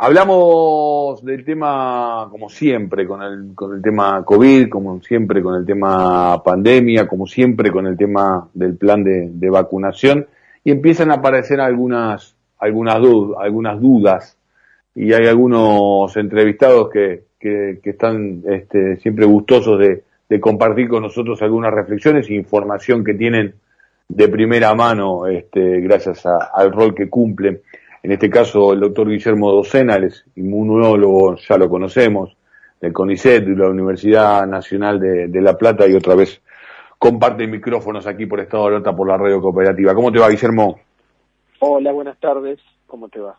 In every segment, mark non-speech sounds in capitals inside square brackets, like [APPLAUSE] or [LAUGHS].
Hablamos del tema, como siempre, con el, con el tema COVID, como siempre con el tema pandemia, como siempre con el tema del plan de, vacunación, y empiezan a aparecer algunas, algunas, algunas dudas, y hay algunos entrevistados que, que, están este, siempre gustosos de, compartir con nosotros algunas reflexiones e información que tienen de primera mano, este, gracias al rol que cumplen. En este caso, el doctor Guillermo Docena, es inmunólogo, ya lo conocemos, del CONICET, de la Universidad Nacional de, de La Plata, y otra vez comparte micrófonos aquí por Estado de Alerta por la radio cooperativa. ¿Cómo te va, Guillermo? Hola, buenas tardes. ¿Cómo te va?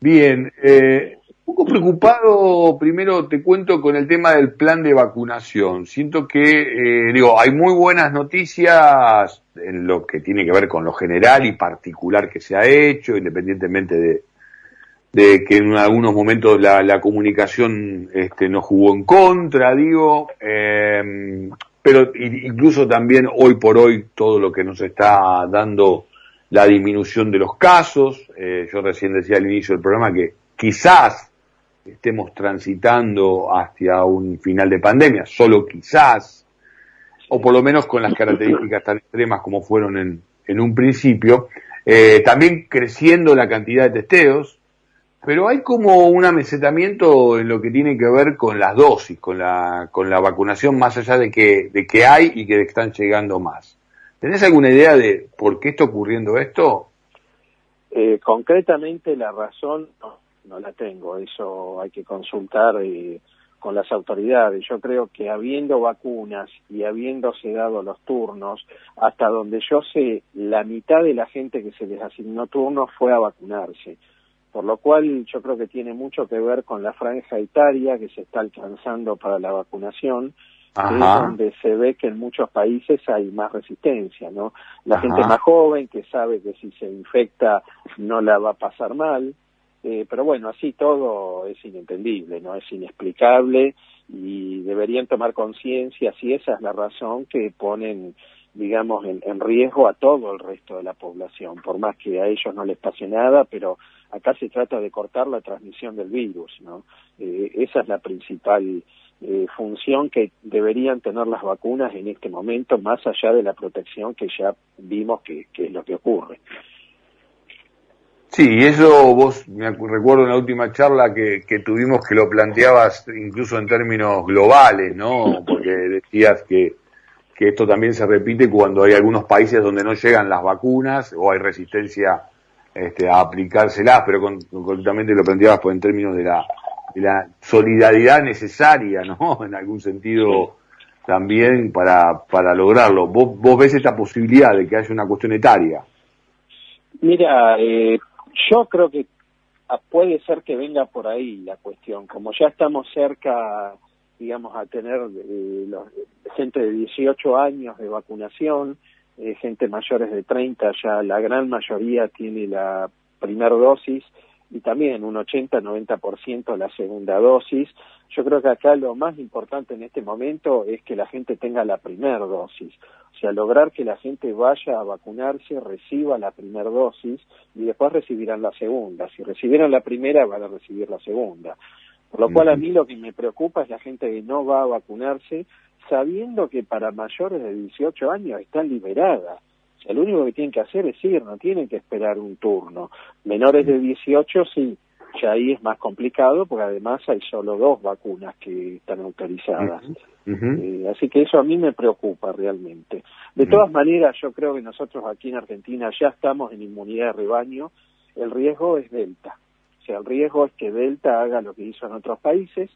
Bien, eh, poco preocupado, primero te cuento con el tema del plan de vacunación. Siento que, eh, digo, hay muy buenas noticias en lo que tiene que ver con lo general y particular que se ha hecho, independientemente de, que en algunos momentos la, la comunicación este, nos jugó en contra, digo, eh, pero incluso también hoy por hoy todo lo que nos está dando la disminución de los casos, eh, yo recién decía al inicio del programa que quizás estemos transitando hacia un final de pandemia, solo quizás, o por lo menos con las características tan extremas como fueron en, en un principio, eh, también creciendo la cantidad de testeos, pero hay como un amesetamiento en lo que tiene que ver con las dosis, con la, con la vacunación, más allá de que, de que hay y que están llegando más. ¿Tenés alguna idea de por qué está ocurriendo esto? Eh, concretamente la razón no, la tengo, eso hay que consultar eh, con las autoridades. Yo creo que habiendo vacunas y habiéndose dado los turnos, hasta donde yo sé, la mitad de la gente que se les asignó turnos fue a vacunarse por lo cual yo creo que tiene mucho que ver con la franja etaria que se está alcanzando para la vacunación, Ajá. es donde se ve que en muchos países hay más resistencia, ¿no? La Ajá. gente más joven que sabe que si se infecta no la va a pasar mal, eh, pero bueno, así todo es inentendible, ¿no? Es inexplicable y deberían tomar conciencia si esa es la razón que ponen digamos, en, en, riesgo a todo el resto de la población, por más que a ellos no les pase nada, pero acá se trata de cortar la transmisión del virus, ¿no? Eh, esa es la principal eh, función que deberían tener las vacunas en este momento, más allá de la protección que ya vimos que, que es lo que ocurre. Sí, eso vos, me recuerdo en la última charla que, que tuvimos que lo planteabas incluso en términos globales, ¿no? Porque decías que que esto también se repite cuando hay algunos países donde no llegan las vacunas o hay resistencia este, a aplicárselas, pero con, concretamente lo planteabas pues, en términos de la, de la solidaridad necesaria, ¿no? [LAUGHS] En algún sentido también para, para lograrlo. ¿Vos, ¿Vos ves esta posibilidad de que haya una cuestión etaria? Mira, eh, yo creo que puede ser que venga por ahí la cuestión. Como ya estamos cerca digamos, a tener eh, los, gente de 18 años de vacunación, eh, gente mayores de 30, ya la gran mayoría tiene la primera dosis y también un 80-90% la segunda dosis. Yo creo que acá lo más importante en este momento es que la gente tenga la primera dosis, o sea, lograr que la gente vaya a vacunarse, reciba la primera dosis y después recibirán la segunda. Si recibieron la primera, van a recibir la segunda. Por lo cual a mí lo que me preocupa es la gente que no va a vacunarse sabiendo que para mayores de 18 años está liberada. O sea, lo único que tienen que hacer es ir, no tienen que esperar un turno. Menores de 18 sí, ya ahí es más complicado porque además hay solo dos vacunas que están autorizadas. Uh -huh. eh, así que eso a mí me preocupa realmente. De uh -huh. todas maneras, yo creo que nosotros aquí en Argentina ya estamos en inmunidad de rebaño. El riesgo es delta el riesgo es que Delta haga lo que hizo en otros países.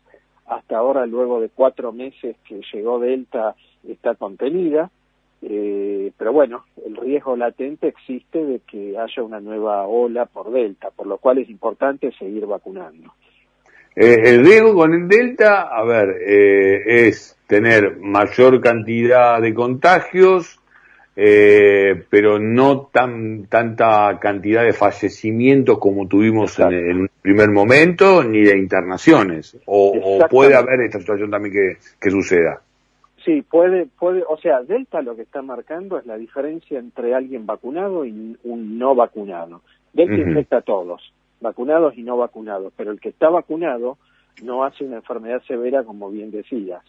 Hasta ahora, luego de cuatro meses que llegó Delta, está contenida. Eh, pero bueno, el riesgo latente existe de que haya una nueva ola por Delta, por lo cual es importante seguir vacunando. Eh, el riesgo con el Delta, a ver, eh, es tener mayor cantidad de contagios, eh, pero no tan tanta cantidad de fallecimientos como tuvimos en, en, un primer momento, ni de internaciones. O, o, puede haber esta situación también que, que suceda. Sí, puede, puede, o sea, Delta lo que está marcando es la diferencia entre alguien vacunado y un no vacunado. Delta uh -huh. infecta a todos. vacunados y no vacunados, pero el que está vacunado no hace una enfermedad severa, como bien decías.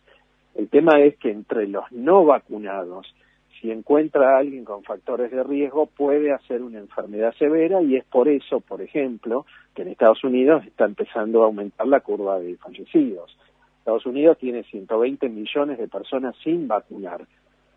El tema es que entre los no vacunados, si encuentra a alguien con factores de riesgo, puede hacer una enfermedad severa y es por eso, por ejemplo, que en Estados Unidos está empezando a aumentar la curva de fallecidos. Estados Unidos tiene 120 millones de personas sin vacunar.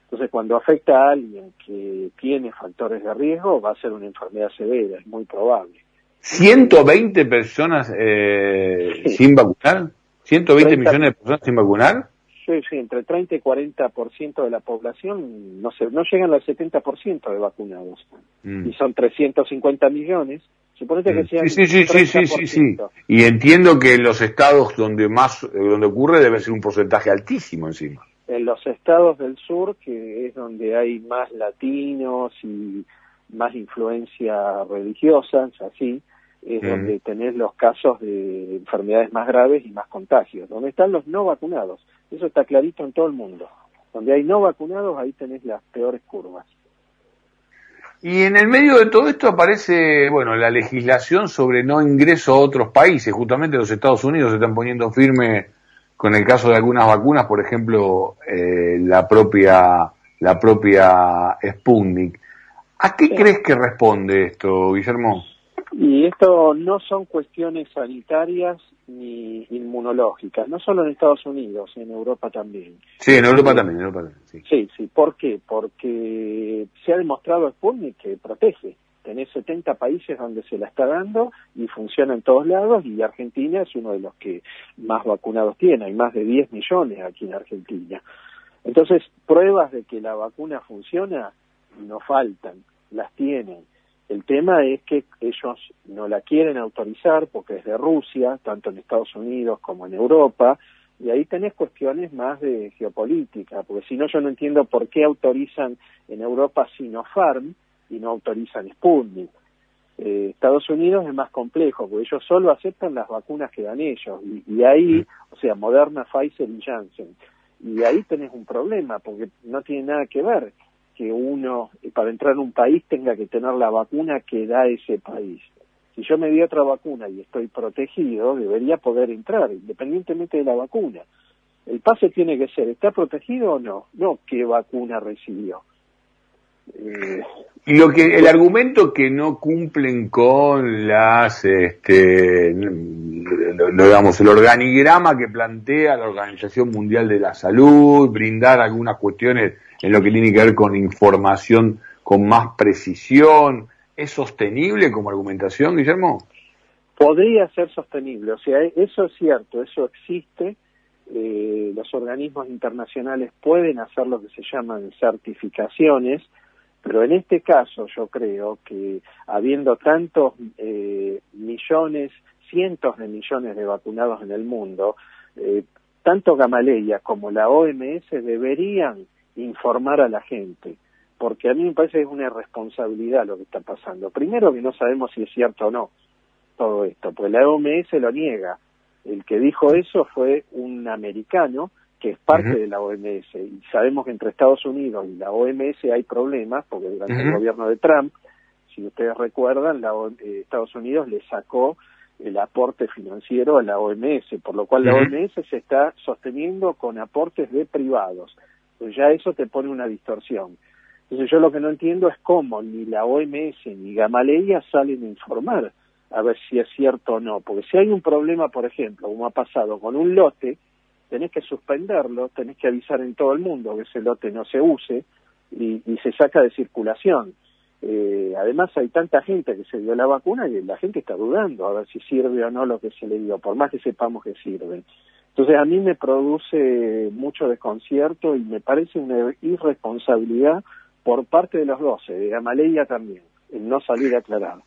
Entonces, cuando afecta a alguien que tiene factores de riesgo, va a ser una enfermedad severa, es muy probable. ¿120 personas eh, sin vacunar? ¿120 millones de personas sin vacunar? Sí, sí, entre 30 y 40% de la población no, se, no llegan al 70% de vacunados. Mm. Y son 350 millones. Suponete que sean sí, sí, sí, sí, sí, sí, Y entiendo que en los estados donde más donde ocurre debe ser un porcentaje altísimo encima en los estados del sur, que es donde hay más latinos y más influencia religiosa, así, es donde tenés los casos de enfermedades más graves y más contagios. Donde están los no vacunados, eso está clarito en todo el mundo. Donde hay no vacunados, ahí tenés las peores curvas. Y en el medio de todo esto aparece, bueno, la legislación sobre no ingreso a otros países. Justamente los Estados Unidos se están poniendo firme con el caso de algunas vacunas, por ejemplo, eh, la propia la propia Sputnik. ¿A qué crees que responde esto, Guillermo? Y esto no son cuestiones sanitarias ni inmunológicas, no solo en Estados Unidos, en Europa también. Sí, en Europa también, en Europa sí. sí, sí. ¿Por qué? Porque se ha demostrado Sputnik que protege tenés 70 países donde se la está dando y funciona en todos lados y Argentina es uno de los que más vacunados tiene, hay más de 10 millones aquí en Argentina. Entonces, pruebas de que la vacuna funciona no faltan, las tienen. El tema es que ellos no la quieren autorizar porque es de Rusia, tanto en Estados Unidos como en Europa, y ahí tenés cuestiones más de geopolítica, porque si no yo no entiendo por qué autorizan en Europa Sinopharm, y no autorizan Sputnik. Eh, Estados Unidos es más complejo, porque ellos solo aceptan las vacunas que dan ellos, y, ahí, o sea, Moderna, Pfizer y Janssen, y ahí tenés un problema, porque no tiene nada que ver que uno, eh, para entrar en un país, tenga que tener la vacuna que da ese país. Si yo me di otra vacuna y estoy protegido, debería poder entrar, independientemente de la vacuna. El pase tiene que ser, ¿está protegido o no? No, ¿qué vacuna recibió? Y lo que el argumento que no cumplen con las este digamos el organigrama que plantea la Organización Mundial de la Salud brindar algunas cuestiones en lo que tiene que ver con información con más precisión es sostenible como argumentación Guillermo podría ser sostenible o sea eso es cierto eso existe eh, los organismos internacionales pueden hacer lo que se llaman certificaciones pero en este caso yo creo que habiendo tantos eh, millones, cientos de millones de vacunados en el mundo, eh, tanto Gamaleya como la OMS deberían informar a la gente, porque a mí me parece que es una irresponsabilidad lo que está pasando. Primero que no sabemos si es cierto o no todo esto, pues la OMS lo niega. El que dijo eso fue un americano que es parte de la OMS, y sabemos que entre Estados Unidos y la OMS hay problemas, porque durante el gobierno de Trump, si ustedes recuerdan, la eh, Estados Unidos le sacó el aporte financiero a la OMS, por lo cual la OMS se está sosteniendo con aportes de privados. Pues ya eso te pone una distorsión. Entonces yo lo que no entiendo es cómo ni la OMS ni Gamaleya salen a informar a ver si es cierto o no, porque si hay un problema, por ejemplo, como ha pasado con un lote, tenés que suspenderlo, tenés que avisar en todo el mundo que ese lote no se use y, se saca de circulación. Eh, además hay tanta gente que se dio la vacuna que la gente está dudando a ver si sirve o no lo que se le dio, por más que sepamos que sirve. Entonces a mí me produce mucho desconcierto y me parece una irresponsabilidad por parte de los doce, de Gamaleya también, en no salir aclarado.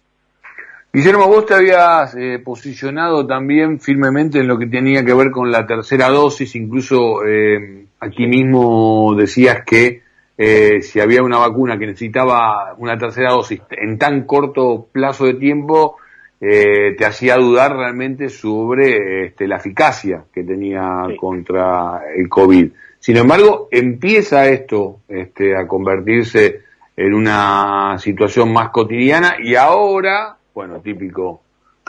Guillermo, vos te habías eh, posicionado también firmemente en lo que tenía que ver con la tercera dosis, incluso eh, aquí mismo decías que eh, si había una vacuna que necesitaba una tercera dosis en tan corto plazo de tiempo, te hacía dudar realmente sobre este, la eficacia que tenía contra el COVID. Sin embargo, empieza esto este, a convertirse en una situación más cotidiana y ahora bueno, típico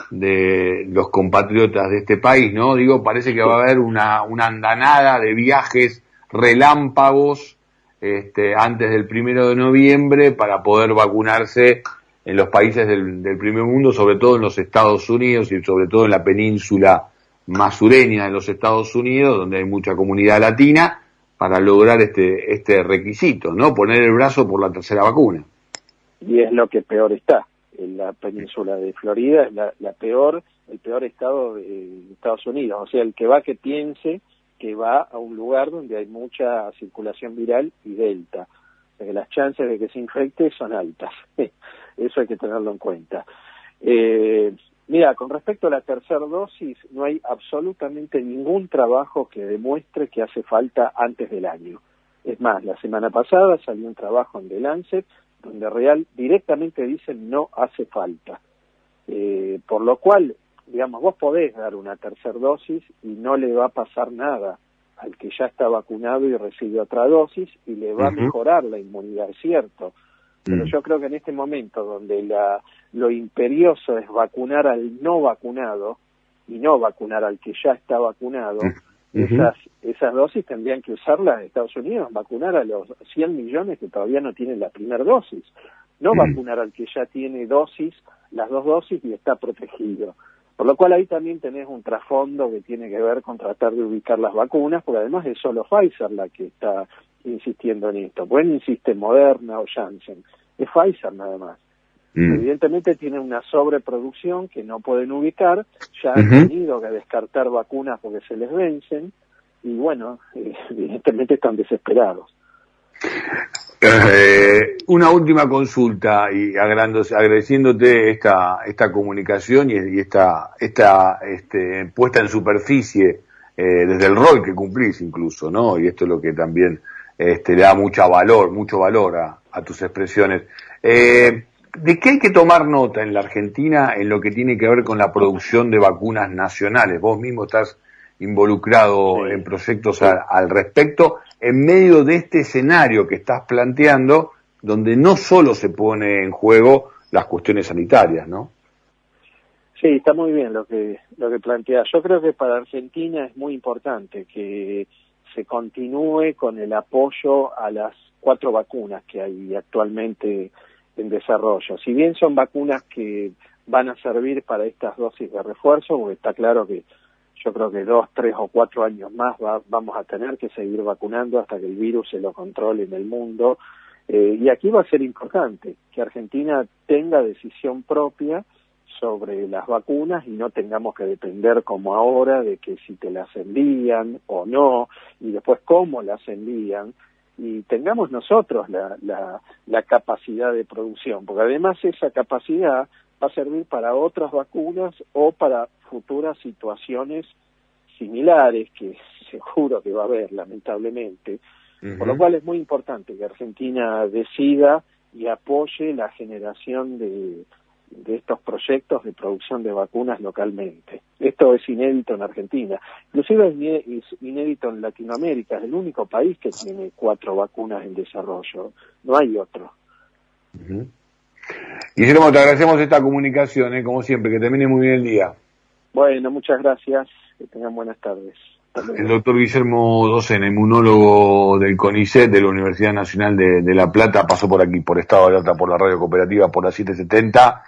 de los compatriotas de este país, ¿no? Digo, parece que va a haber una, una andanada de viajes relámpagos este, antes del primero de noviembre para poder vacunarse en los países del, primer mundo, sobre todo en los Estados Unidos y sobre todo en la península más sureña de los Estados Unidos, donde hay mucha comunidad latina, para lograr este, este requisito, ¿no? Poner el brazo por la tercera vacuna. Y es lo que peor está. En la península de Florida es la, la peor, el peor estado de Estados Unidos. O sea, el que va que piense que va a un lugar donde hay mucha circulación viral y delta. Las chances de que se infecte son altas. [LAUGHS] Eso hay que tenerlo en cuenta. Eh, mira, con respecto a la tercera dosis, no hay absolutamente ningún trabajo que demuestre que hace falta antes del año. Es más, la semana pasada salió un trabajo en The Lancet donde real directamente dicen no hace falta. Eh, por lo cual digamos, vos podés dar una tercera dosis y no le va a pasar nada al que ya está vacunado y recibe otra dosis y le va a mejorar la inmunidad, es cierto. Pero mm. yo creo que en este momento donde la, lo imperioso es vacunar al no vacunado y no vacunar al que ya está vacunado, esas, esas dosis tendrían que usarlas en Estados Unidos, vacunar a los 100 millones que todavía no tienen la primera dosis, no vacunar al que ya tiene dosis, las dos dosis y está protegido. Por lo cual ahí también tenés un trasfondo que tiene que ver con tratar de ubicar las vacunas, porque además es solo Pfizer la que está insistiendo en esto. Pues insiste Moderna o Janssen, es Pfizer nada más. Mm. Evidentemente tiene una sobreproducción que no pueden ubicar, ya han tenido que descartar vacunas porque se les vencen y bueno, [LAUGHS] evidentemente están desesperados. Eh, una última consulta y agradeciéndote esta, esta comunicación y, esta, esta este, puesta en superficie eh, desde el rol que cumplís incluso, ¿no? Y esto es lo que también este, le da mucho valor, mucho valor a, tus expresiones. Eh, ¿De qué hay que tomar nota en la Argentina en lo que tiene que ver con la producción de vacunas nacionales? Vos mismo estás involucrado en proyectos al respecto en medio de este escenario que estás planteando, donde no solo se pone en juego las cuestiones sanitarias, ¿no? Sí, está muy bien lo que lo que plantea. Yo creo que para Argentina es muy importante que se continúe con el apoyo a las cuatro vacunas que hay actualmente en desarrollo. Si bien son vacunas que van a servir para estas dosis de refuerzo, porque está claro que yo creo que dos, tres o cuatro años más vamos a tener que seguir vacunando hasta que el virus se lo controle en el mundo. Eh, y aquí va a ser importante que Argentina tenga decisión propia sobre las vacunas y no tengamos que depender como ahora de que si te las envían o no y después cómo las envían y tengamos nosotros la, la, la capacidad de producción, porque además esa capacidad va a servir para otras vacunas o para futuras situaciones similares que seguro que va a haber lamentablemente, por lo cual es muy importante que Argentina decida y apoye la generación de, de estos proyectos de producción de vacunas localmente. Esto es inédito en Argentina. Inclusive es inédito en Latinoamérica. Es el único país que tiene cuatro vacunas en desarrollo. No hay otro. Guillermo, te agradecemos esta comunicación, ¿eh? como siempre, que termine muy bien el día. Bueno, muchas gracias, que tengan buenas tardes. El doctor Guillermo Docena, inmunólogo del CONICET de la Universidad Nacional de, de La Plata, pasó por aquí, por Estado de Alta, por la radio cooperativa, por la 770.